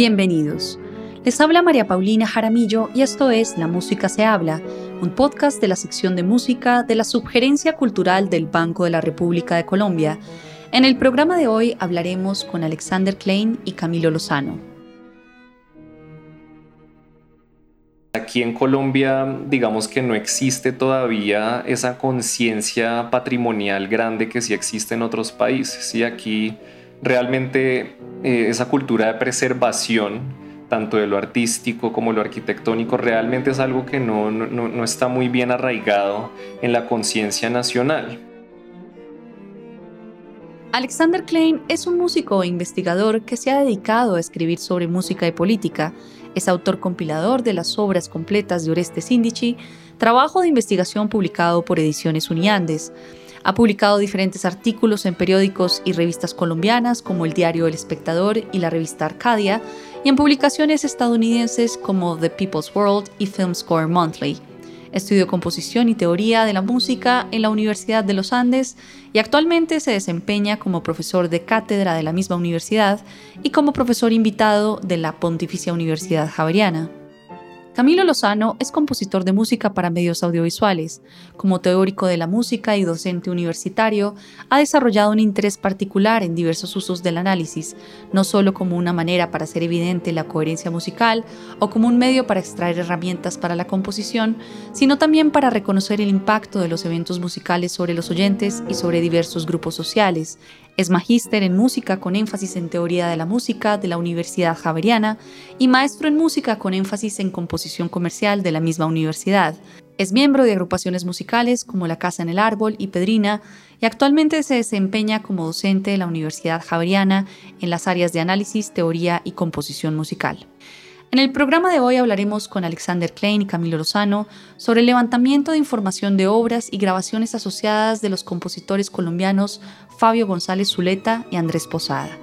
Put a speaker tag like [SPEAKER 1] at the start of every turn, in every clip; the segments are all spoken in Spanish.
[SPEAKER 1] Bienvenidos. Les habla María Paulina Jaramillo y esto es La Música se habla, un podcast de la sección de música de la Subgerencia Cultural del Banco de la República de Colombia. En el programa de hoy hablaremos con Alexander Klein y Camilo Lozano.
[SPEAKER 2] Aquí en Colombia, digamos que no existe todavía esa conciencia patrimonial grande que sí existe en otros países. Y aquí realmente eh, esa cultura de preservación, tanto de lo artístico como lo arquitectónico, realmente es algo que no, no está muy bien arraigado en la conciencia nacional.
[SPEAKER 1] Alexander Klein es un músico e investigador que se ha dedicado a escribir sobre música y política. Es autor compilador de las obras completas de Oreste Sindici, trabajo de investigación publicado por Ediciones Uniandes. Ha publicado diferentes artículos en periódicos y revistas colombianas como el diario El Espectador y la revista Arcadia, y en publicaciones estadounidenses como The People's World y Film Score Monthly. Estudió composición y teoría de la música en la Universidad de los Andes y actualmente se desempeña como profesor de cátedra de la misma universidad y como profesor invitado de la Pontificia Universidad Javeriana. Camilo Lozano es compositor de música para medios audiovisuales. Como teórico de la música y docente universitario, ha desarrollado un interés particular en diversos usos del análisis, no solo como una manera para hacer evidente la coherencia musical o como un medio para extraer herramientas para la composición, sino también para reconocer el impacto de los eventos musicales sobre los oyentes y sobre diversos grupos sociales, es magíster en música con énfasis en teoría de la música de la Universidad Javeriana y maestro en música con énfasis en composición comercial de la misma universidad. Es miembro de agrupaciones musicales como La Casa en el Árbol y Pedrina y actualmente se desempeña como docente de la Universidad Javeriana en las áreas de análisis, teoría y composición musical. En el programa de hoy hablaremos con Alexander Klein y Camilo Lozano sobre el levantamiento de información de obras y grabaciones asociadas de los compositores colombianos Fabio González Zuleta y Andrés Posada.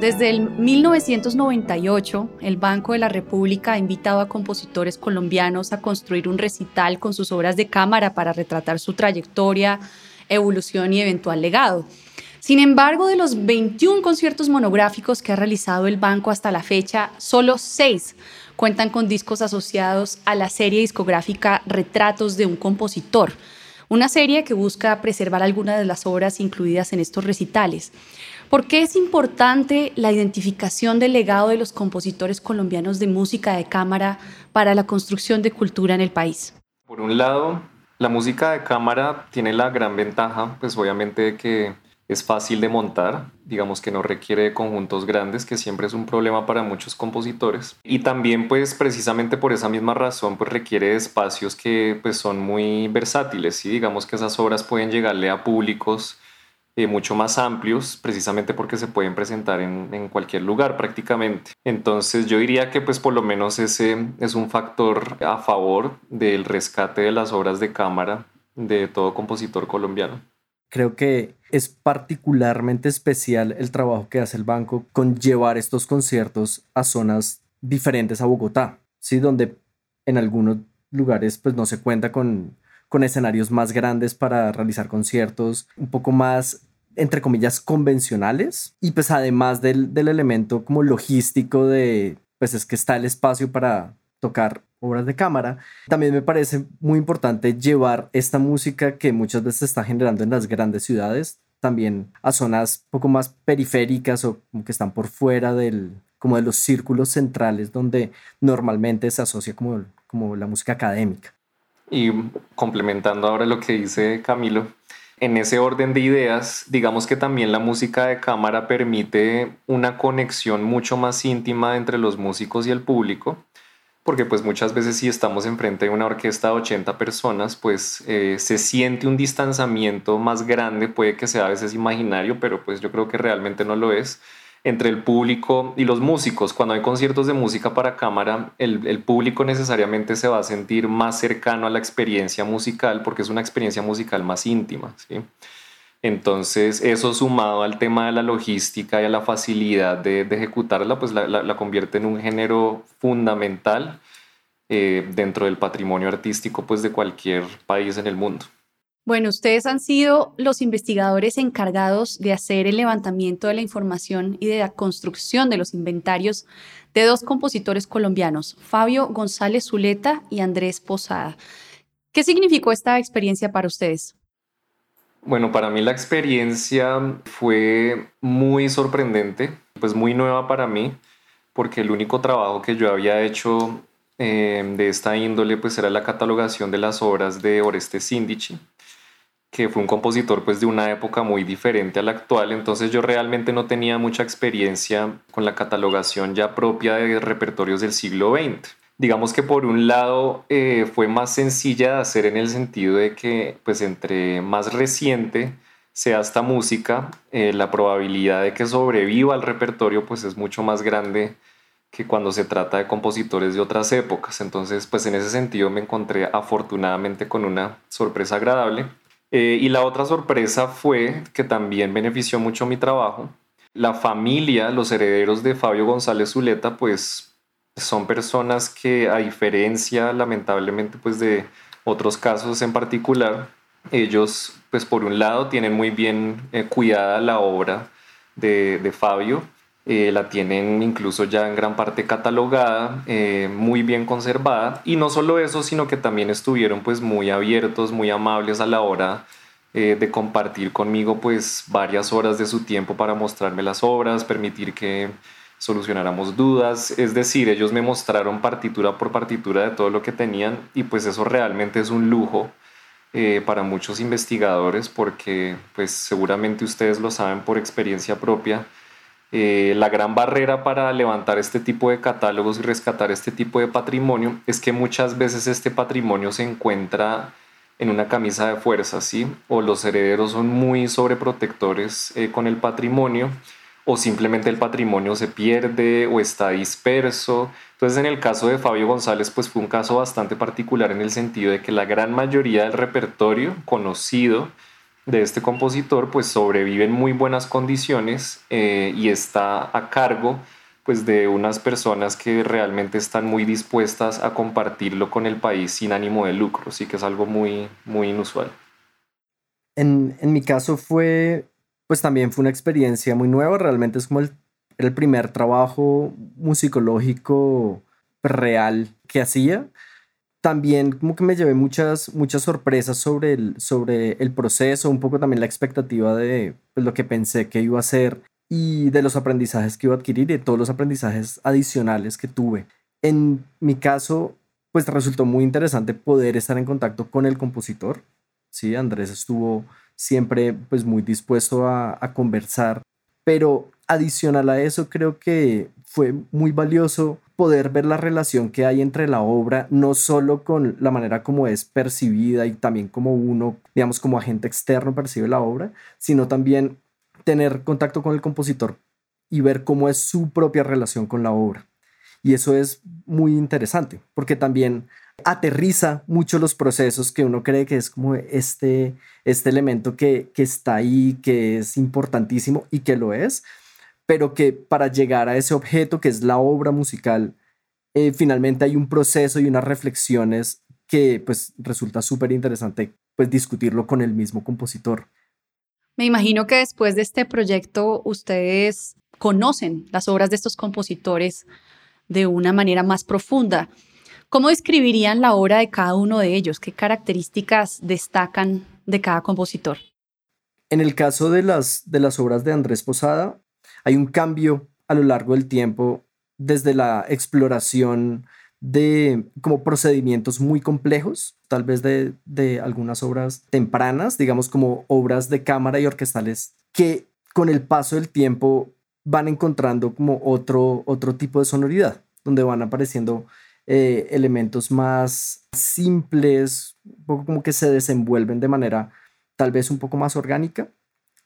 [SPEAKER 1] Desde el 1998, el Banco de la República ha invitado a compositores colombianos a construir un recital con sus obras de cámara para retratar su trayectoria, evolución y eventual legado. Sin embargo, de los 21 conciertos monográficos que ha realizado el banco hasta la fecha, solo 6 cuentan con discos asociados a la serie discográfica Retratos de un compositor, una serie que busca preservar algunas de las obras incluidas en estos recitales. ¿Por qué es importante la identificación del legado de los compositores colombianos de música de cámara para la construcción de cultura en el país?
[SPEAKER 2] Por un lado, la música de cámara tiene la gran ventaja, pues obviamente de que es fácil de montar, digamos que no requiere conjuntos grandes, que siempre es un problema para muchos compositores. Y también pues precisamente por esa misma razón pues requiere espacios que pues son muy versátiles y digamos que esas obras pueden llegarle a públicos eh, mucho más amplios, precisamente porque se pueden presentar en, en, cualquier lugar prácticamente. Entonces yo diría que pues por lo menos ese es un factor a favor del rescate de las obras de cámara de todo compositor colombiano.
[SPEAKER 3] Creo que es particularmente especial el trabajo que hace el banco con llevar estos conciertos a zonas diferentes a Bogotá, ¿sí? donde en algunos lugares pues no se cuenta con, con escenarios más grandes para realizar conciertos un poco más entre comillas convencionales y pues además del, del elemento como logístico de pues es que está el espacio para tocar obras de cámara. También me parece muy importante llevar esta música que muchas veces se está generando en las grandes ciudades también a zonas poco más periféricas o como que están por fuera del como de los círculos centrales donde normalmente se asocia como, como la música académica.
[SPEAKER 2] Y complementando ahora lo que dice Camilo, en ese orden de ideas, digamos que también la música de cámara permite una conexión mucho más íntima entre los músicos y el público porque pues muchas veces si estamos enfrente de una orquesta de 80 personas, pues eh, se siente un distanciamiento más grande, puede que sea a veces imaginario, pero pues yo creo que realmente no lo es, entre el público y los músicos. Cuando hay conciertos de música para cámara, el, el público necesariamente se va a sentir más cercano a la experiencia musical porque es una experiencia musical más íntima. ¿sí? Entonces, eso sumado al tema de la logística y a la facilidad de, ejecutarla, pues la, convierte en un género fundamental eh, dentro del patrimonio artístico pues, de cualquier país en el mundo.
[SPEAKER 1] Bueno, ustedes han sido los investigadores encargados de hacer el levantamiento de la información y de la construcción de los inventarios de dos compositores colombianos, Fabio González Zuleta y Andrés Posada. ¿Qué significó esta experiencia para ustedes?
[SPEAKER 2] Bueno, para mí la experiencia fue muy sorprendente, pues muy nueva para mí, porque el único trabajo que yo había hecho eh, de esta índole pues era la catalogación de las obras de Oreste Sindici que fue un compositor pues de una época muy diferente a la actual, entonces yo realmente no tenía mucha experiencia con la catalogación ya propia de repertorios del siglo XX. Digamos que por un lado eh, fue más sencilla de hacer en el sentido de que pues entre más reciente sea esta música, eh, la probabilidad de que sobreviva al repertorio pues es mucho más grande que cuando se trata de compositores de otras épocas. Entonces, pues en ese sentido me encontré afortunadamente con una sorpresa agradable. Eh, y la otra sorpresa fue que también benefició mucho mi trabajo. La familia, los herederos de Fabio González Zuleta, pues son personas que a diferencia lamentablemente pues de otros casos en particular, ellos pues por un lado tienen muy bien eh, cuidada la obra de, de Fabio eh, la tienen incluso ya en gran parte catalogada, eh, muy bien conservada y no solo eso, sino que también estuvieron pues muy abiertos, muy amables a la hora de compartir conmigo pues varias horas de su tiempo para mostrarme las obras, permitir que solucionáramos dudas, es decir, ellos me mostraron partitura por partitura de todo lo que tenían y pues eso realmente es un lujo para muchos investigadores porque pues seguramente ustedes lo saben por experiencia propia, eh, la gran barrera para levantar este tipo de catálogos y rescatar este tipo de patrimonio es que muchas veces este patrimonio se encuentra en una camisa de fuerza, ¿sí? O los herederos son muy sobreprotectores eh, con el patrimonio, o simplemente el patrimonio se pierde o está disperso. Entonces, en el caso de Fabio González, pues fue un caso bastante particular en el sentido de que la gran mayoría del repertorio conocido de este compositor pues sobrevive en muy buenas condiciones eh, y está a cargo pues de unas personas que realmente están muy dispuestas a compartirlo con el país sin ánimo de lucro, sí que es algo muy, muy inusual.
[SPEAKER 3] En, en mi caso fue, pues también fue una experiencia muy nueva, realmente es como el, el primer trabajo musicológico real que hacía también como que me llevé muchas, muchas sorpresas sobre el, sobre el proceso, un poco también la expectativa de pues, lo que pensé que iba a hacer y de los aprendizajes que iba a adquirir y de todos los aprendizajes adicionales que tuve. En mi caso, pues resultó muy interesante poder estar en contacto con el compositor. Sí, Andrés estuvo siempre pues muy dispuesto a, a conversar, pero adicional a eso creo que fue muy valioso poder ver la relación que hay entre la obra, no solo con la manera como es percibida y también como uno, digamos, como agente externo percibe la obra, sino también tener contacto con el compositor y ver cómo es su propia relación con la obra. Y eso es muy interesante, porque también aterriza mucho los procesos que uno cree que es como este, este elemento que, que está ahí, que es importantísimo y que lo es, pero que para llegar a ese objeto que es la obra musical, eh, finalmente hay un proceso y unas reflexiones que pues resulta súper interesante pues discutirlo con el mismo compositor.
[SPEAKER 1] Me imagino que después de este proyecto ustedes conocen las obras de estos compositores de una manera más profunda. ¿Cómo describirían la obra de cada uno de ellos? ¿Qué características destacan de cada compositor?
[SPEAKER 3] En el caso de las, obras de Andrés Posada, hay un cambio a lo largo del tiempo desde la exploración de como procedimientos muy complejos, tal vez de, de, algunas obras tempranas, digamos como obras de cámara y orquestales, que con el paso del tiempo van encontrando como otro, otro tipo de sonoridad, donde van apareciendo eh, elementos más simples, un poco como que se desenvuelven de manera tal vez un poco más orgánica.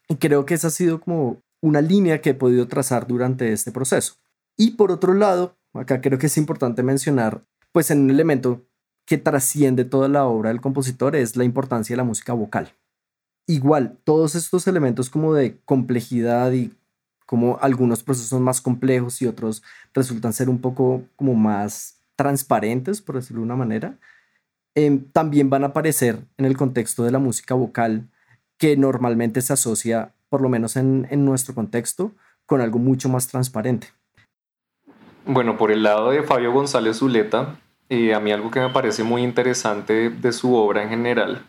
[SPEAKER 3] Y creo que esa ha sido como una línea que he podido trazar durante este proceso. Y por otro lado, acá creo que es importante mencionar, pues en un elemento que trasciende toda la obra del compositor es la importancia de la música vocal. Igual, todos estos elementos como de complejidad y como algunos procesos más complejos y otros resultan ser un poco como más transparentes, por decirlo de una manera, em, también van a aparecer en el contexto de la música vocal que normalmente se asocia, por lo menos en, en nuestro contexto, con algo mucho más transparente.
[SPEAKER 2] Bueno, por el lado de Fabio González Zuleta, eh, a mí algo que me parece muy interesante de su obra en general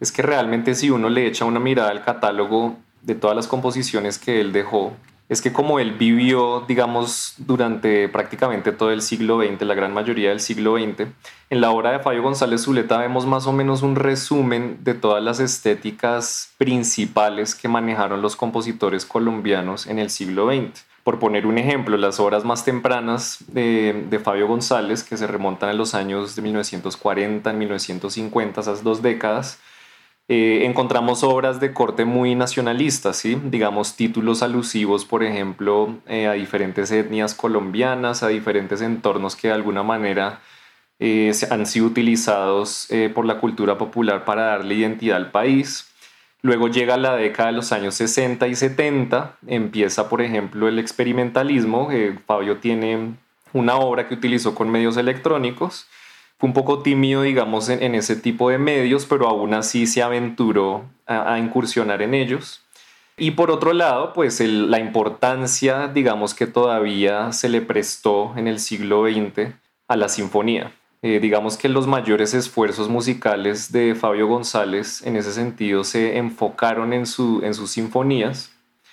[SPEAKER 2] es que realmente si uno le echa una mirada al catálogo de todas las composiciones que él dejó, es que como él vivió, digamos, durante prácticamente todo el siglo XX, la gran mayoría del siglo XX, en la obra de Fabio González Zuleta vemos más o menos un resumen de todas las estéticas principales que manejaron los compositores colombianos en el siglo XX. Por poner un ejemplo, las obras más tempranas de, Fabio González, que se remontan a los años de 1940, 1950, esas dos décadas, eh, encontramos obras de corte muy nacionalista, digamos títulos alusivos, por ejemplo, eh, a diferentes etnias colombianas, a diferentes entornos que de alguna manera eh, han sido utilizados por la cultura popular para darle identidad al país. Luego llega la década de los años 60 y 70, empieza por ejemplo el experimentalismo, Fabio tiene una obra que utilizó con medios electrónicos, un poco tímido digamos en, ese tipo de medios, pero aún así se aventuró a, incursionar en ellos. Y por otro lado, pues la importancia, digamos, que todavía se le prestó en el siglo XX a la sinfonía. Eh, digamos que los mayores esfuerzos musicales de Fabio González en ese sentido se enfocaron en, su, en sus sinfonías.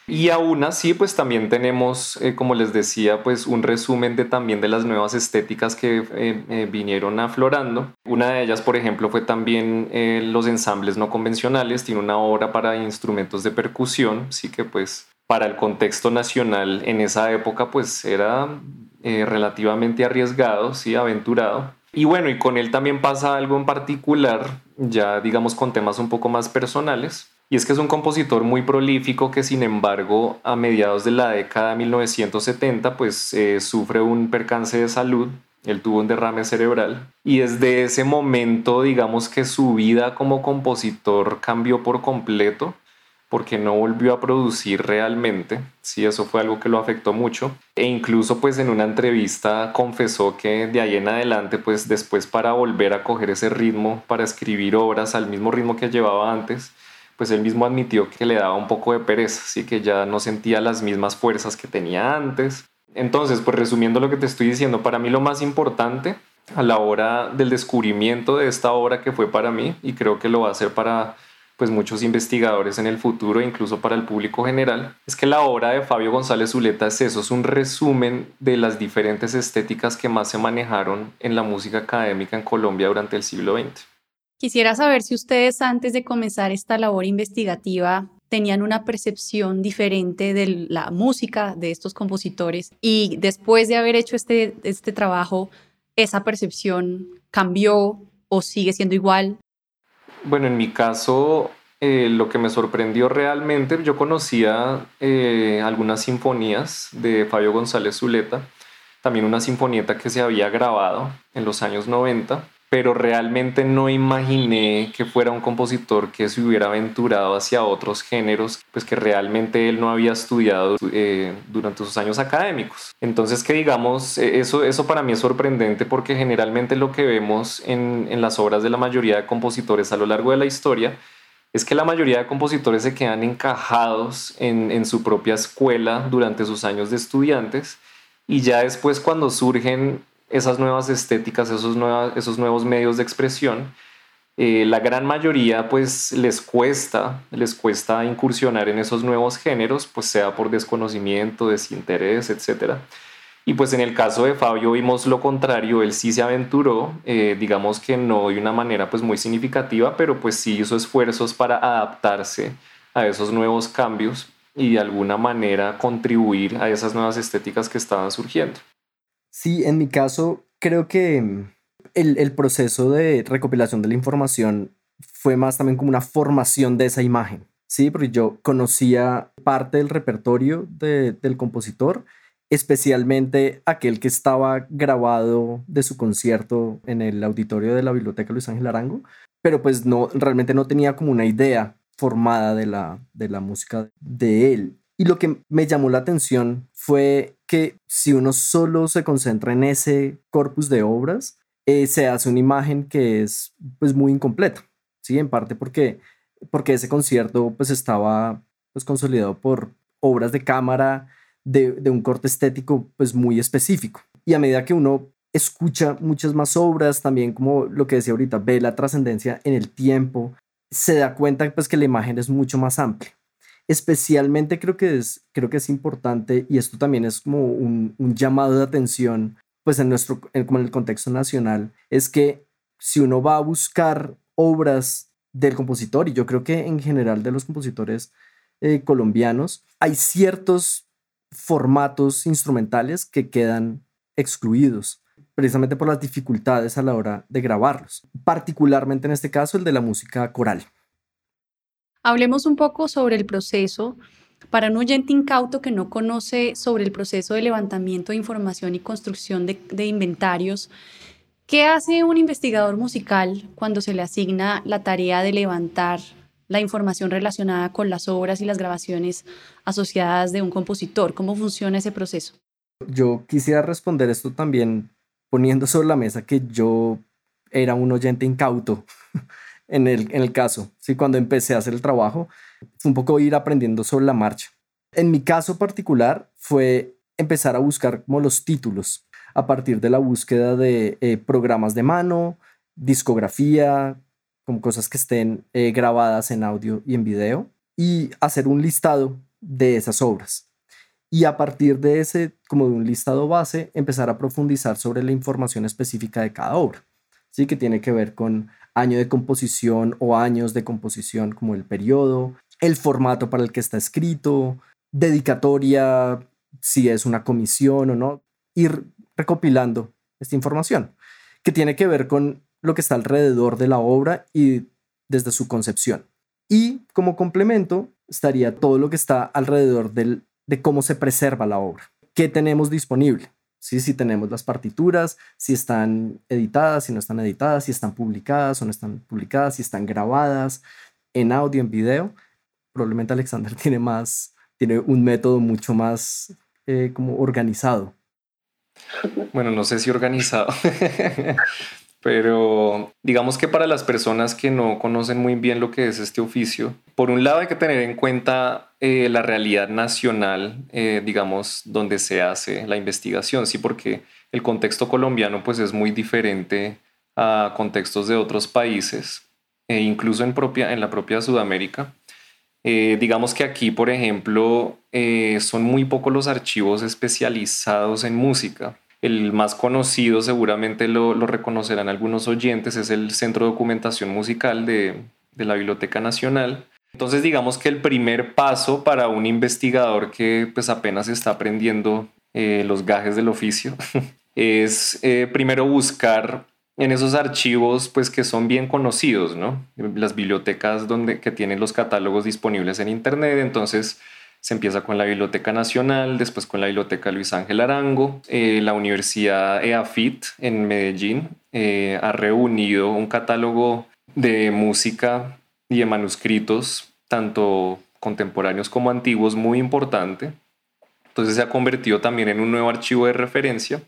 [SPEAKER 2] Y aún así, pues también tenemos, eh, como les decía, pues un resumen de también de las nuevas estéticas que eh, vinieron aflorando. Una de ellas, por ejemplo, fue también los ensambles no convencionales. Tiene una obra para instrumentos de percusión, sí que pues para el contexto nacional en esa época pues era relativamente arriesgado, sí, aventurado. Y bueno, y con él también pasa algo en particular, ya digamos con temas un poco más personales, y es que es un compositor muy prolífico que sin embargo a mediados de la década de 1970 pues eh, sufre un percance de salud, él tuvo un derrame cerebral y desde ese momento digamos que su vida como compositor cambió por completo porque no volvió a producir realmente, sí, eso fue algo que lo afectó mucho, e incluso pues en una entrevista confesó que de ahí en adelante pues después para volver a coger ese ritmo, para escribir obras al mismo ritmo que llevaba antes, pues él mismo admitió que le daba un poco de pereza, así que ya no sentía las mismas fuerzas que tenía antes. Entonces, pues resumiendo lo que te estoy diciendo, para mí lo más importante a la hora del descubrimiento de esta obra que fue para mí, y creo que lo va a ser para pues muchos investigadores en el futuro, incluso para el público general, es que la obra de Fabio González Zuleta es eso, es un resumen de las diferentes estéticas que más se manejaron en la música académica en Colombia durante el siglo XX.
[SPEAKER 1] Quisiera saber si ustedes antes de comenzar esta labor investigativa tenían una percepción diferente de la música de estos compositores y después de haber hecho este, este trabajo, esa percepción cambió o sigue siendo igual
[SPEAKER 2] bueno, en mi caso, eh, lo que me sorprendió realmente, yo conocía eh, algunas sinfonías de Fabio González Zuleta, también una sinfonieta que se había grabado en los años 90 pero realmente no imaginé que fuera un compositor que se hubiera aventurado hacia otros géneros, pues que realmente él no había estudiado eh, durante sus años académicos. Entonces que digamos, e, eso, eso para mí es sorprendente porque generalmente lo que vemos en, en las obras de la mayoría de compositores a lo largo de la historia es que la mayoría de compositores se quedan encajados en, en su propia escuela durante sus años de estudiantes y ya después cuando surgen esas nuevas estéticas, esos, esos nuevos medios de expresión, eh, la gran mayoría pues les cuesta, les cuesta incursionar en esos nuevos géneros, pues sea por desconocimiento, desinterés, etc. Y pues en el caso de Fabio vimos lo contrario, él sí se aventuró, eh, digamos que no de una manera pues muy significativa, pero pues sí hizo esfuerzos para adaptarse a esos nuevos cambios y de alguna manera contribuir a esas nuevas estéticas que estaban surgiendo.
[SPEAKER 3] Sí, en mi caso, creo que mm, el, proceso de recopilación de la información fue más también como una formación de esa imagen, ¿sí? Porque yo conocía parte del repertorio del compositor, especialmente aquel que estaba grabado de su concierto en el auditorio de la Biblioteca Luis Ángel Arango, pero pues no, realmente no tenía como una idea formada de la, de la música de él. Y lo que me llamó la atención fue que si uno solo se concentra en ese corpus de obras, eh, se hace una imagen que es pues muy incompleta, ¿sí? En parte porque, porque ese concierto pues estaba pues consolidado por obras de cámara de, de un corte estético pues muy específico. Y a medida que uno escucha muchas más obras, también como lo que decía ahorita, ve la trascendencia en el tiempo, se da cuenta pues que la imagen es mucho más amplia. Especialmente creo que es, creo que es importante y esto también es como un, llamado de atención pues en nuestro, como en el contexto nacional, es que si uno va a buscar obras del compositor, y yo creo que en general de los compositores eh, colombianos, hay ciertos formatos instrumentales que quedan excluidos precisamente por las dificultades a la hora de grabarlos, particularmente en este caso el de la música coral.
[SPEAKER 1] Hablemos un poco sobre el proceso. Para un oyente incauto que no conoce sobre el proceso de levantamiento de información y construcción de, inventarios, ¿qué hace un investigador musical cuando se le asigna la tarea de levantar la información relacionada con las obras y las grabaciones asociadas de un compositor? ¿Cómo funciona ese proceso?
[SPEAKER 3] Yo quisiera responder esto también poniendo sobre la mesa que yo era un oyente incauto en el, en el caso. ¿sí? Cuando empecé a hacer el trabajo, fue un poco ir aprendiendo sobre la marcha. En mi caso particular fue empezar a buscar como los títulos a partir de la búsqueda de eh, programas de mano, discografía, como cosas que estén eh, grabadas en audio y en video, y hacer un listado de esas obras y a partir de ese, como de un listado base, empezar a profundizar sobre la información específica de cada obra, ¿sí? que tiene que ver con año de composición o años de composición como el periodo, el formato para el que está escrito, dedicatoria, si es una comisión o no, ir recopilando esta información, que tiene que ver con lo que está alrededor de la obra y desde su concepción. Y como complemento estaría todo lo que está alrededor del de cómo se preserva la obra. ¿Qué tenemos disponible? ¿Sí? Si tenemos las partituras, si están editadas, si no están editadas, si están publicadas o no están publicadas, si están grabadas en audio, en video. Probablemente Alexander tiene más, tiene un método mucho más eh, como organizado.
[SPEAKER 2] Bueno, no sé si organizado, pero digamos que para las personas que no conocen muy bien lo que es este oficio, por un lado hay que tener en cuenta eh, la realidad nacional, eh, digamos, donde se hace la investigación, sí, porque el contexto colombiano pues es muy diferente a contextos de otros países, e incluso en, la propia Sudamérica. Eh, digamos que aquí, por ejemplo, son muy pocos los archivos especializados en música. El más conocido, seguramente lo, reconocerán algunos oyentes, es el Centro de Documentación Musical de, de la Biblioteca Nacional. Entonces digamos que el primer paso para un investigador que pues apenas está aprendiendo eh, los gajes del oficio es eh, primero buscar en esos archivos pues que son bien conocidos, ¿no? Las bibliotecas donde, que tienen los catálogos disponibles en internet, entonces se empieza con la Biblioteca Nacional, después con la Biblioteca Luis Ángel Arango, eh, la Universidad EAFIT en Medellín ha reunido un catálogo de música y de manuscritos, tanto contemporáneos como antiguos, muy importante. Entonces se ha convertido también en un nuevo archivo de referencia.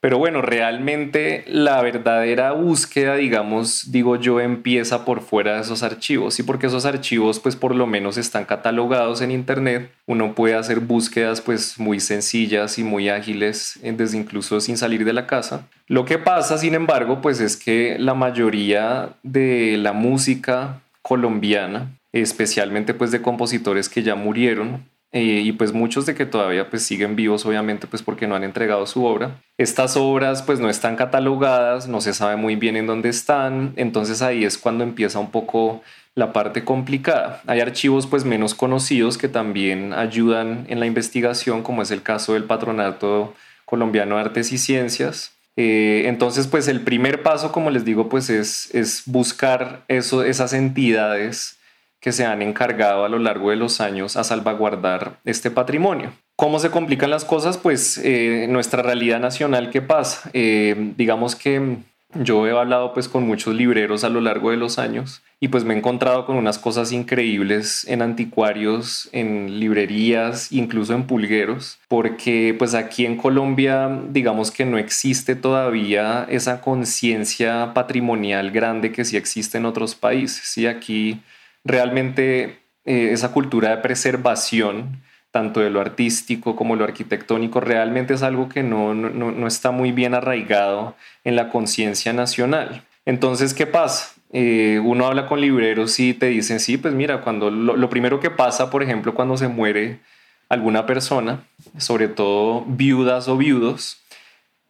[SPEAKER 2] Pero bueno, realmente la verdadera búsqueda, digamos, digo yo, empieza por fuera de esos archivos, ¿sí? Porque esos archivos, pues por lo menos están catalogados en Internet. Uno puede hacer búsquedas, pues muy sencillas y muy ágiles, eh, desde incluso sin salir de la casa. Lo que pasa, sin embargo, pues es que la mayoría de la música colombiana, especialmente pues de compositores que ya murieron eh, y pues muchos de que todavía pues siguen vivos obviamente pues porque no han entregado su obra. Estas obras pues no están catalogadas, no se sabe muy bien en dónde están, entonces ahí es cuando empieza un poco la parte complicada. Hay archivos pues menos conocidos que también ayudan en la investigación como es el caso del Patronato Colombiano de Artes y Ciencias, eh, entonces, pues el primer paso, como les digo, pues es, es buscar eso, esas entidades que se han encargado a lo largo de los años a salvaguardar este patrimonio. ¿Cómo se complican las cosas? Pues eh, nuestra realidad nacional, ¿qué pasa? Eh, digamos que Yo he hablado pues con muchos libreros a lo largo de los años y pues me he encontrado con unas cosas increíbles en anticuarios, en librerías, incluso en pulgueros, porque pues aquí en Colombia digamos que no existe todavía esa conciencia patrimonial grande que sí existe en otros países. ¿sí? Aquí realmente eh, esa cultura de preservación tanto de lo artístico como lo arquitectónico, realmente es algo que no, no, está muy bien arraigado en la conciencia nacional. Entonces, ¿qué pasa? Eh, uno habla con libreros y te dicen, sí, pues mira, cuando lo, primero que pasa, por ejemplo, cuando se muere alguna persona, sobre todo viudas o viudos,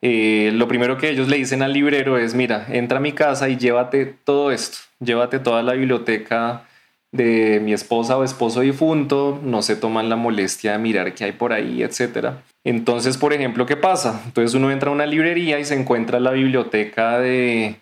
[SPEAKER 2] eh, lo primero que ellos le dicen al librero es, mira, entra a mi casa y llévate todo esto, llévate toda la biblioteca de mi esposa o esposo difunto, no se toman la molestia de mirar qué hay por ahí, etc. Entonces, por ejemplo, ¿qué pasa? Entonces uno entra a una librería y se encuentra la biblioteca de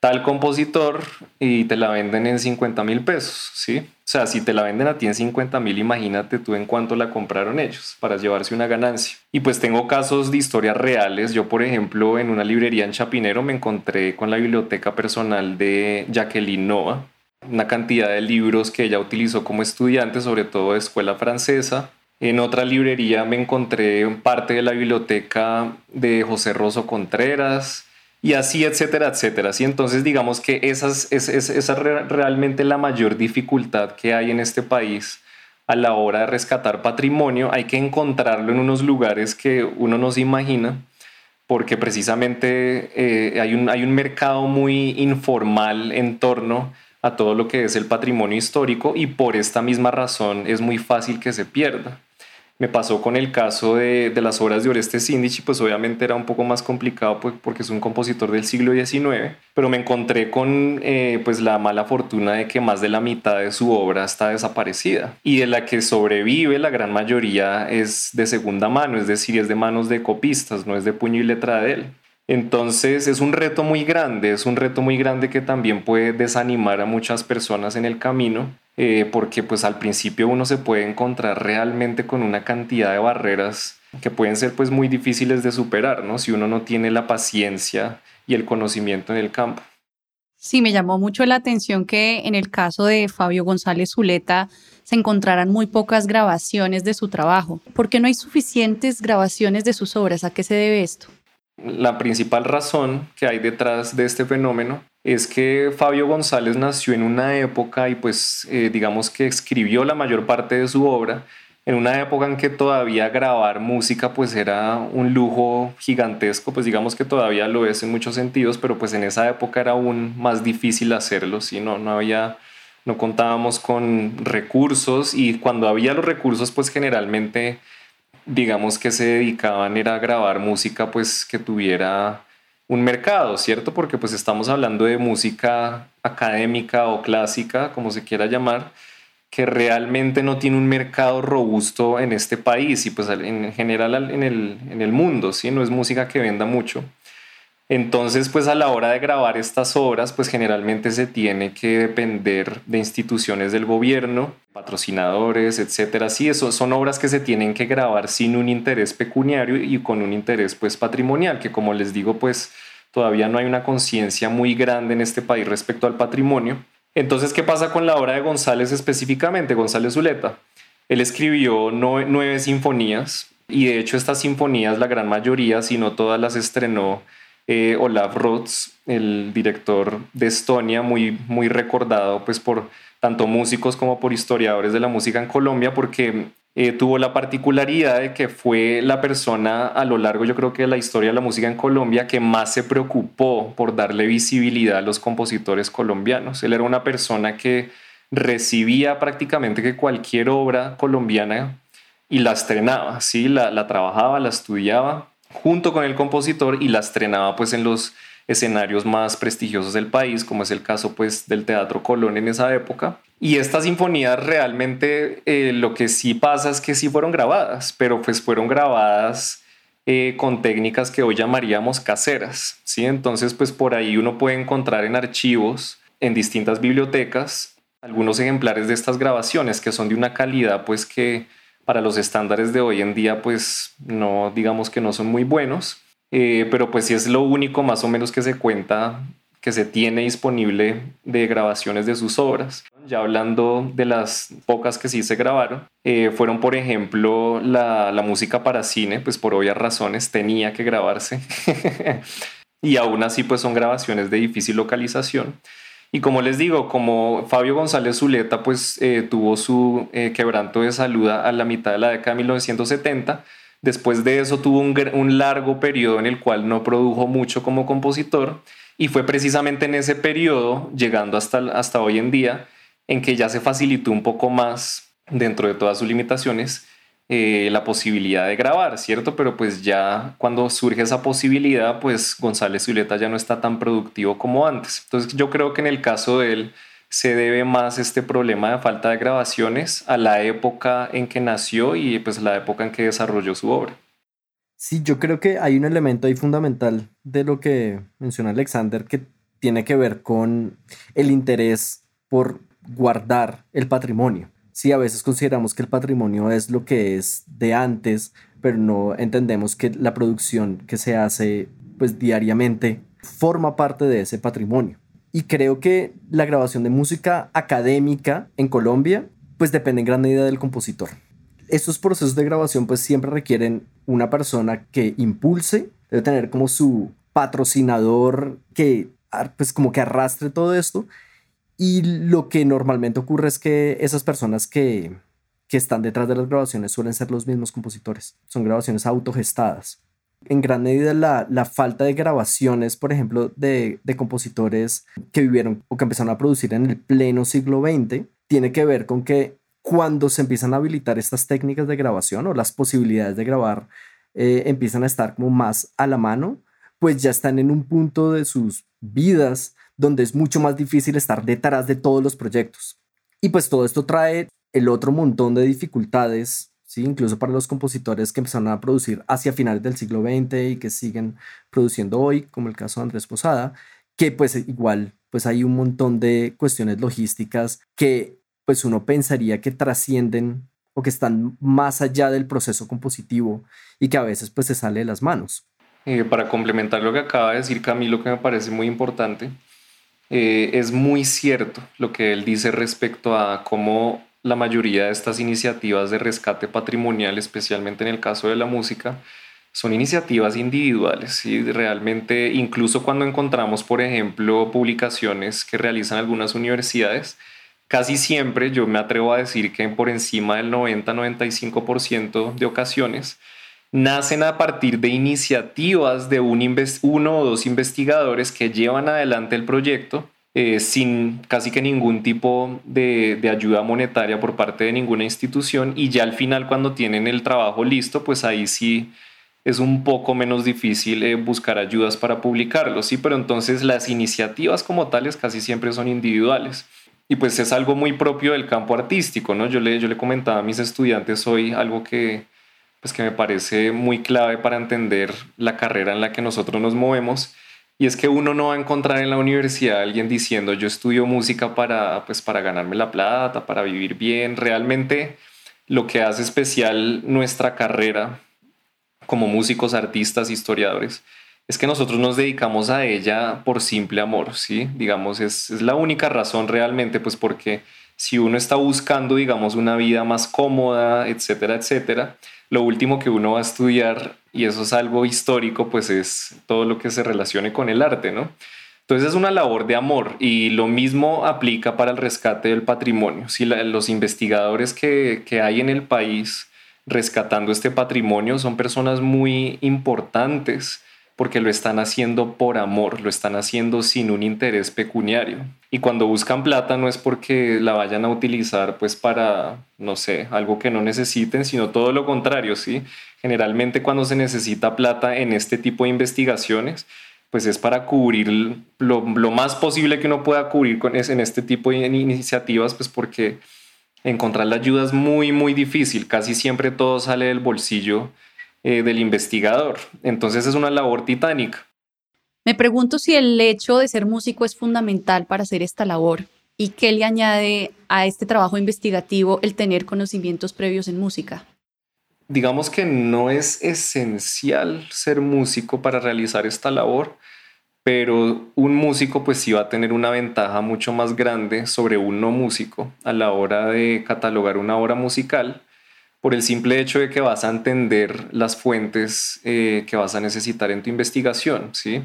[SPEAKER 2] tal compositor y te la venden en 50 mil pesos, ¿sí? O sea, si te la venden a ti en 50 mil, imagínate tú en cuánto la compraron ellos para llevarse una ganancia. Y pues tengo casos de historias reales. Yo, por ejemplo, en una librería en Chapinero me encontré con la biblioteca personal de Jacqueline Nova, una cantidad de libros que ella utilizó como estudiante, sobre todo de escuela francesa. En otra librería me encontré parte de la biblioteca de José Rosso Contreras y así, etcétera, etcétera. Así entonces digamos que esa es, realmente la mayor dificultad que hay en este país a la hora de rescatar patrimonio. Hay que encontrarlo en unos lugares que uno no se imagina porque precisamente eh, hay, un, hay un mercado muy informal en torno todo lo que es el patrimonio histórico y por esta misma razón es muy fácil que se pierda. Me pasó con el caso de, las obras de Oreste Sindici, pues obviamente era un poco más complicado pues, porque es un compositor del siglo XIX, pero me encontré con eh, pues la mala fortuna de que más de la mitad de su obra está desaparecida y de la que sobrevive la gran mayoría es de segunda mano, es decir, es de manos de copistas, no es de puño y letra de él. Entonces es un reto muy grande, es un reto muy grande que también puede desanimar a muchas personas en el camino, eh, porque pues al principio uno se puede encontrar realmente con una cantidad de barreras que pueden ser pues muy difíciles de superar, ¿no? Si uno no tiene la paciencia y el conocimiento en el campo.
[SPEAKER 1] Sí, me llamó mucho la atención que en el caso de Fabio González Zuleta se encontraran muy pocas grabaciones de su trabajo. ¿Por qué no hay suficientes grabaciones de sus obras? ¿A qué se debe esto?
[SPEAKER 2] La principal razón que hay detrás de este fenómeno es que Fabio González nació en una época y pues eh, digamos que escribió la mayor parte de su obra en una época en que todavía grabar música pues era un lujo gigantesco, pues digamos que todavía lo es en muchos sentidos, pero pues en esa época era aún más difícil hacerlo, si no, no había, no contábamos con recursos y cuando había los recursos pues generalmente digamos que se dedicaban era a grabar música pues que tuviera un mercado, ¿cierto? Porque pues estamos hablando de música académica o clásica, como se quiera llamar, que realmente no tiene un mercado robusto en este país y pues en general en el, en el mundo, ¿sí? No es música que venda mucho. Entonces, pues a la hora de grabar estas obras, pues generalmente se tiene que depender de instituciones del gobierno, patrocinadores, etcétera. Sí, eso son obras que se tienen que grabar sin un interés pecuniario y con un interés pues patrimonial, que como les digo, pues todavía no hay una conciencia muy grande en este país respecto al patrimonio. Entonces, ¿qué pasa con la obra de González específicamente? González Zuleta. Él escribió nueve sinfonías y de hecho estas sinfonías, la gran mayoría, si no todas las estrenó eh, Olaf Roths, el director de Estonia, muy, muy recordado pues por tanto músicos como por historiadores de la música en Colombia, porque eh, tuvo la particularidad de que fue la persona a lo largo, yo creo que de la historia de la música en Colombia, que más se preocupó por darle visibilidad a los compositores colombianos. Él era una persona que recibía prácticamente que cualquier obra colombiana y la estrenaba, ¿sí? la, la trabajaba, la estudiaba junto con el compositor y la estrenaba pues en los escenarios más prestigiosos del país, como es el caso pues del Teatro Colón en esa época. Y estas sinfonías realmente eh, lo que sí pasa es que sí fueron grabadas, pero pues fueron grabadas eh, con técnicas que hoy llamaríamos caseras, ¿sí? Entonces pues por ahí uno puede encontrar en archivos, en distintas bibliotecas, algunos ejemplares de estas grabaciones que son de una calidad pues que para los estándares de hoy en día, pues no digamos que no son muy buenos, eh, pero pues sí es lo único más o menos que se cuenta que se tiene disponible de grabaciones de sus obras. Ya hablando de las pocas que sí se grabaron, eh, fueron por ejemplo la, la, música para cine, pues por obvias razones tenía que grabarse. y aún así pues son grabaciones de difícil localización. Y como les digo, como Fabio González Zuleta pues eh, tuvo su eh, quebranto de salud a la mitad de la década de 1970, después de eso tuvo un, largo periodo en el cual no produjo mucho como compositor. Y fue precisamente en ese periodo, llegando hasta, hasta hoy en día, en que ya se facilitó un poco más, dentro de todas sus limitaciones, eh, la posibilidad de grabar, ¿cierto? Pero pues ya cuando surge esa posibilidad, pues González Zuleta ya no está tan productivo como antes. Entonces yo creo que en el caso de él se debe más este problema de falta de grabaciones a la época en que nació y pues la época en que desarrolló su obra.
[SPEAKER 3] Sí, yo creo que hay un elemento ahí fundamental de lo que menciona Alexander que tiene que ver con el interés por guardar el patrimonio. Sí, a veces consideramos que el patrimonio es lo que es de antes, pero no entendemos que la producción que se hace pues diariamente forma parte de ese patrimonio. Y creo que la grabación de música académica en Colombia pues depende en gran medida del compositor estos procesos de grabación pues siempre requieren una persona que impulse, debe tener como su patrocinador que pues como que arrastre todo esto y lo que normalmente ocurre es que esas personas que, que están detrás de las grabaciones suelen ser los mismos compositores, son grabaciones autogestadas. En gran medida la, la falta de grabaciones, por ejemplo, de, de compositores que vivieron o que empezaron a producir en el pleno siglo XX, tiene que ver con que cuando se empiezan a habilitar estas técnicas de grabación o las posibilidades de grabar eh, empiezan a estar como más a la mano, pues ya están en un punto de sus vidas donde es mucho más difícil estar detrás de todos los proyectos. Y pues todo esto trae el otro montón de dificultades, ¿sí? incluso para los compositores que empezaron a producir hacia finales del siglo XX y que siguen produciendo hoy, como el caso de Andrés Posada, que pues igual pues hay un montón de cuestiones logísticas que pues uno pensaría que trascienden o que están más allá del proceso compositivo y que a veces pues se sale de las manos.
[SPEAKER 2] Eh, para complementar lo que acaba de decir Camilo, que me parece muy importante, eh, es muy cierto lo que él dice respecto a cómo la mayoría de estas iniciativas de rescate patrimonial, especialmente en el caso de la música, son iniciativas individuales y realmente incluso cuando encontramos, por ejemplo, publicaciones que realizan algunas universidades, Casi siempre yo me atrevo a decir que por encima del 90-95% de ocasiones nacen a partir de iniciativas de un uno o dos investigadores que llevan adelante el proyecto eh, sin casi que ningún tipo de, de, ayuda monetaria por parte de ninguna institución y ya al final cuando tienen el trabajo listo, pues ahí sí es un poco menos difícil eh, buscar ayudas para publicarlo, sí, pero entonces las iniciativas como tales casi siempre son individuales. Y pues es algo muy propio del campo artístico, ¿no? Yo le, yo le comentaba a mis estudiantes hoy algo que, pues que me parece muy clave para entender la carrera en la que nosotros nos movemos. Y es que uno no va a encontrar en la universidad a alguien diciendo yo estudio música para, pues, para ganarme la plata, para vivir bien. Realmente lo que hace especial nuestra carrera como músicos, artistas, historiadores, es que nosotros nos dedicamos a ella por simple amor, ¿sí? Digamos, es, es, la única razón realmente, pues porque si uno está buscando, digamos, una vida más cómoda, etcétera, etcétera, lo último que uno va a estudiar, y eso es algo histórico, pues es todo lo que se relacione con el arte, ¿no? Entonces es una labor de amor y lo mismo aplica para el rescate del patrimonio. Si los investigadores que, que hay en el país rescatando este patrimonio son personas muy importantes, porque lo están haciendo por amor, lo están haciendo sin un interés pecuniario. Y cuando buscan plata no es porque la vayan a utilizar pues para, no sé, algo que no necesiten, sino todo lo contrario, ¿sí? Generalmente cuando se necesita plata en este tipo de investigaciones, pues es para cubrir lo, más posible que uno pueda cubrir con en este tipo de iniciativas, pues porque encontrar la ayuda es muy, muy difícil. Casi siempre todo sale del bolsillo eh, del investigador. Entonces es una labor titánica.
[SPEAKER 1] Me pregunto si el hecho de ser músico es fundamental para hacer esta labor y qué le añade a este trabajo investigativo el tener conocimientos previos en música.
[SPEAKER 2] digamos que no es esencial ser músico para realizar esta labor, pero un músico pues sí va a tener una ventaja mucho más grande sobre un no músico a la hora de catalogar una obra musical por el simple hecho de que vas a entender las fuentes eh, que vas a necesitar en tu investigación, ¿sí?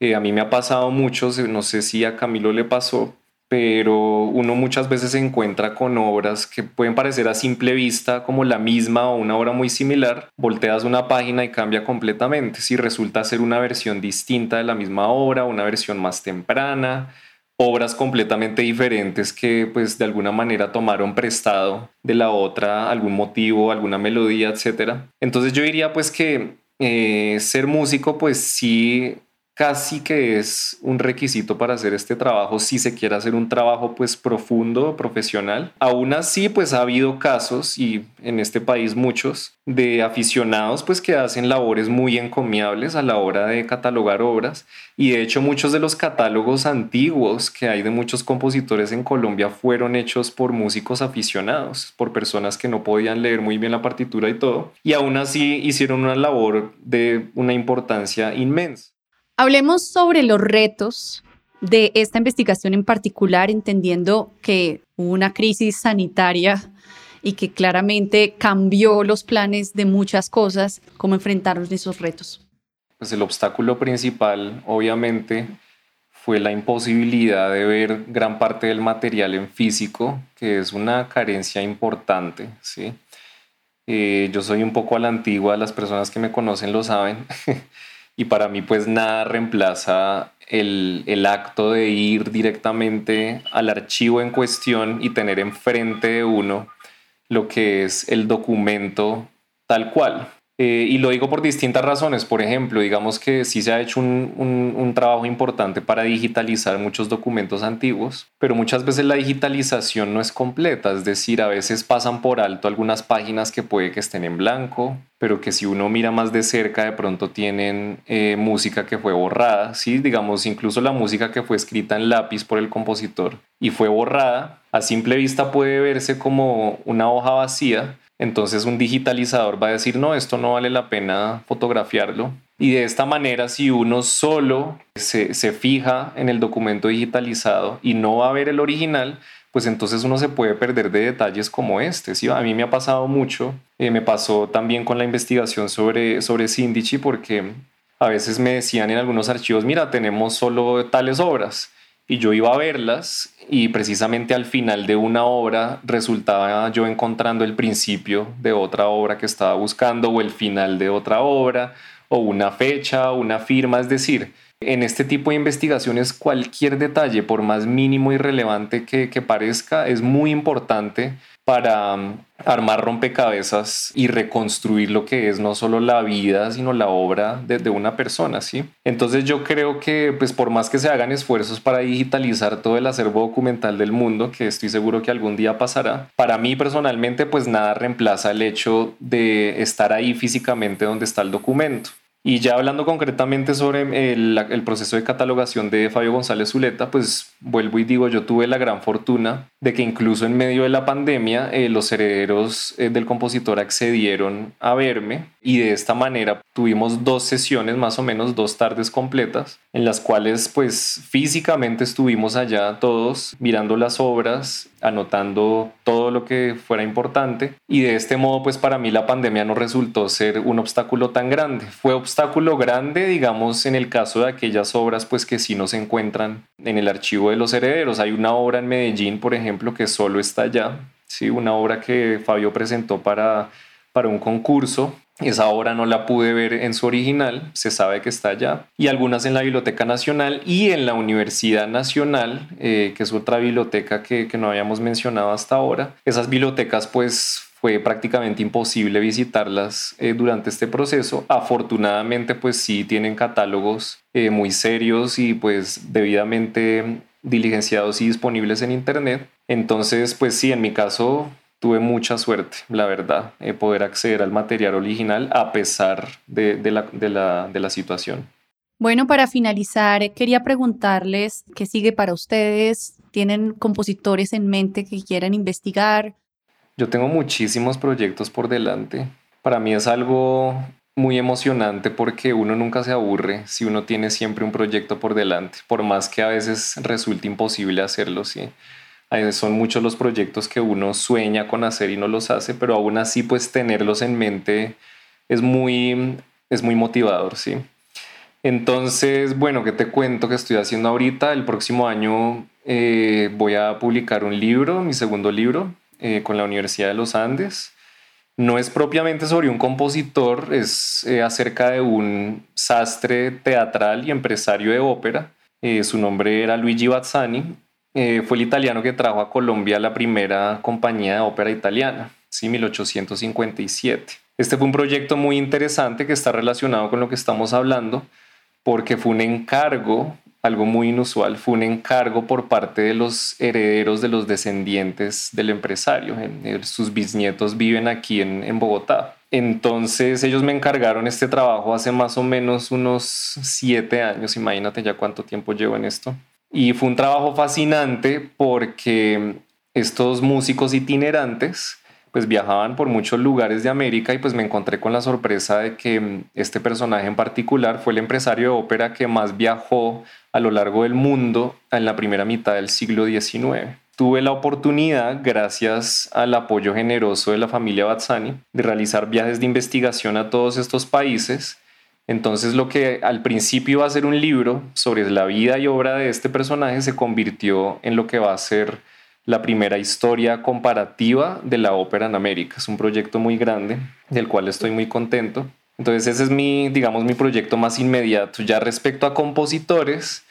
[SPEAKER 2] Eh, a mí me ha pasado mucho, no sé si a Camilo le pasó, pero uno muchas veces se encuentra con obras que pueden parecer a simple vista como la misma o una obra muy similar, volteas una página y cambia completamente, si resulta ser una versión distinta de la misma obra, una versión más temprana, obras completamente diferentes que pues de alguna manera tomaron prestado de la otra algún motivo, alguna melodía, etc. Entonces yo diría pues que eh, ser músico pues sí casi que es un requisito para hacer este trabajo si se quiere hacer un trabajo pues profundo, profesional. Aún así pues ha habido casos y en este país muchos de aficionados pues que hacen labores muy encomiables a la hora de catalogar obras y de hecho muchos de los catálogos antiguos que hay de muchos compositores en Colombia fueron hechos por músicos aficionados, por personas que no podían leer muy bien la partitura y todo y aún así hicieron una labor de una importancia inmensa.
[SPEAKER 1] Hablemos sobre los retos de esta investigación en particular, entendiendo que hubo una crisis sanitaria y que claramente cambió los planes de muchas cosas, cómo enfrentaron esos retos.
[SPEAKER 2] Pues el obstáculo principal, obviamente, fue la imposibilidad de ver gran parte del material en físico, que es una carencia importante, ¿sí? Eh, yo soy un poco a la antigua, las personas que me conocen lo saben. y para mí pues nada reemplaza el, el, acto de ir directamente al archivo en cuestión y tener enfrente de uno lo que es el documento tal cual. Eh, y lo digo por distintas razones. Por ejemplo, digamos que sí se ha hecho un, un, trabajo importante para digitalizar muchos documentos antiguos, pero muchas veces la digitalización no es completa. Es decir, a veces pasan por alto algunas páginas que puede que estén en blanco, pero que si uno mira más de cerca de pronto tienen eh, música que fue borrada, ¿sí? digamos incluso la música que fue escrita en lápiz por el compositor y fue borrada, a simple vista puede verse como una hoja vacía, entonces un digitalizador va a decir, no, esto no vale la pena fotografiarlo. Y de esta manera, si uno solo se, fija en el documento digitalizado y no va a ver el original, pues entonces uno se puede perder de detalles como este. ¿sí? A mí me ha pasado mucho, eh, me pasó también con la investigación sobre, sobre porque a veces me decían en algunos archivos, mira, tenemos solo tales obras y yo iba a verlas y precisamente al final de una obra resultaba yo encontrando el principio de otra obra que estaba buscando o el final de otra obra o una fecha una firma, es decir, en este tipo de investigaciones cualquier detalle, por más mínimo y relevante que, parezca, es muy importante para um, armar rompecabezas y reconstruir lo que es no solo la vida, sino la obra de, una persona, ¿sí? Entonces yo creo que, pues por más que se hagan esfuerzos para digitalizar todo el acervo documental del mundo, que estoy seguro que algún día pasará, para mí personalmente, pues nada reemplaza el hecho de estar ahí físicamente donde está el documento. Y ya hablando concretamente sobre el, proceso de catalogación de Fabio González Zuleta, pues vuelvo y digo, yo tuve la gran fortuna de que incluso en medio de la pandemia eh, los herederos eh, del compositor accedieron a verme y de esta manera tuvimos dos sesiones, más o menos dos tardes completas, en las cuales pues físicamente estuvimos allá todos mirando las obras, anotando todo lo que fuera importante y de este modo pues para mí la pandemia no resultó ser un obstáculo tan grande. Fue obstáculo grande digamos en el caso de aquellas obras pues que sí no se encuentran en el archivo de los herederos. Hay una obra en Medellín por ejemplo que solo está allá, ¿sí? una obra que Fabio presentó para, para un concurso esa obra no la pude ver en su original, se sabe que está allá. Y algunas en la Biblioteca Nacional y en la Universidad Nacional, eh, que es otra biblioteca que, no habíamos mencionado hasta ahora. Esas bibliotecas pues fue prácticamente imposible visitarlas eh, durante este proceso. Afortunadamente pues sí tienen catálogos eh, muy serios y pues debidamente diligenciados y disponibles en internet. Entonces pues sí, en mi caso tuve mucha suerte, la verdad, de poder acceder al material original a pesar de, la, de, la, situación.
[SPEAKER 1] Bueno, para finalizar, quería preguntarles qué sigue para ustedes. ¿Tienen compositores en mente que quieran investigar?
[SPEAKER 2] Yo tengo muchísimos proyectos por delante. Para mí es algo muy emocionante porque uno nunca se aburre si uno tiene siempre un proyecto por delante, por más que a veces resulte imposible hacerlo, sí. Son muchos los proyectos que uno sueña con hacer y no los hace, pero aún así pues tenerlos en mente es muy, es muy motivador, sí. Entonces, bueno, ¿qué te cuento que estoy haciendo ahorita? El próximo año eh, voy a publicar un libro, mi segundo libro, eh, con la Universidad de los Andes. No es propiamente sobre un compositor, es eh, acerca de un sastre teatral y empresario de ópera. Su nombre era Luigi Bazzani. Eh, fue el italiano que trajo a Colombia la primera compañía de ópera italiana, ¿sí? 1857. Este fue un proyecto muy interesante que está relacionado con lo que estamos hablando, porque fue un encargo algo muy inusual, fue un encargo por parte de los herederos de los descendientes del empresario. Sus bisnietos viven aquí en, Bogotá. Entonces ellos me encargaron este trabajo hace más o menos unos siete años, imagínate ya cuánto tiempo llevo en esto. Y fue un trabajo fascinante porque estos músicos itinerantes pues viajaban por muchos lugares de América y pues me encontré con la sorpresa de que este personaje en particular fue el empresario de ópera que más viajó a lo largo del mundo en la primera mitad del siglo XIX. Tuve la oportunidad, gracias al apoyo generoso de la familia Bazzani, de realizar viajes de investigación a todos estos países. Entonces lo que al principio iba a ser un libro sobre la vida y obra de este personaje se convirtió en lo que va a ser la primera historia comparativa de la ópera en América. Es un proyecto muy grande, del cual estoy muy contento. Entonces ese es mi, digamos, mi proyecto más inmediato. Ya respecto a compositores,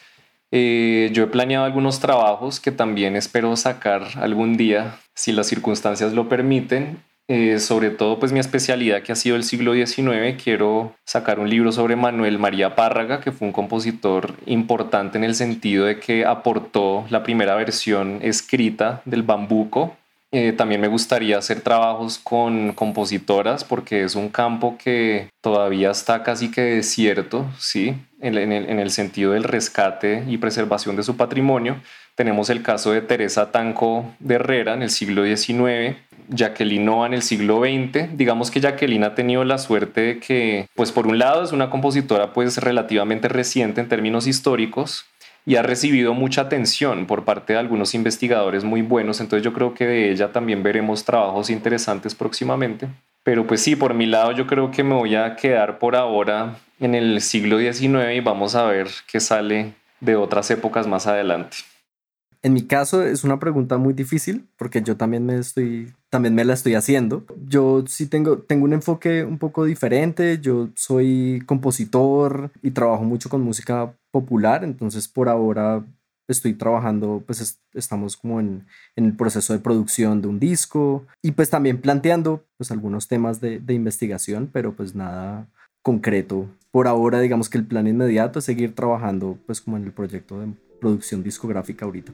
[SPEAKER 2] eh, yo he planeado algunos trabajos que también espero sacar algún día, si las circunstancias lo permiten. Eh, sobre todo, pues mi especialidad que ha sido el siglo XIX, quiero sacar un libro sobre Manuel María Párraga, que fue un compositor importante en el sentido de que aportó la primera versión escrita del bambuco eh, también me gustaría hacer trabajos con compositoras porque es un campo que todavía está casi que desierto, ¿sí? En, el, sentido del rescate y preservación de su patrimonio. Tenemos el caso de Teresa Tanco de Herrera en el siglo XIX, Jacqueline Noa en el siglo XX. Digamos que Jacqueline ha tenido la suerte de que, pues por un lado es una compositora pues relativamente reciente en términos históricos, y ha recibido mucha atención por parte de algunos investigadores muy buenos, entonces yo creo que de ella también veremos trabajos interesantes próximamente. Pero pues sí, por mi lado yo creo que me voy a quedar por ahora en el siglo XIX y vamos a ver qué sale de otras épocas más adelante.
[SPEAKER 3] En mi caso es una pregunta muy difícil porque yo también me estoy también me la estoy haciendo. Yo sí tengo tengo un enfoque un poco diferente. Yo soy compositor y trabajo mucho con música popular, entonces por ahora estoy trabajando, pues estamos como en, el proceso de producción de un disco y pues también planteando pues algunos temas de, de investigación, pero pues nada concreto. Por ahora digamos que el plan inmediato es seguir trabajando pues como en el proyecto de producción discográfica ahorita.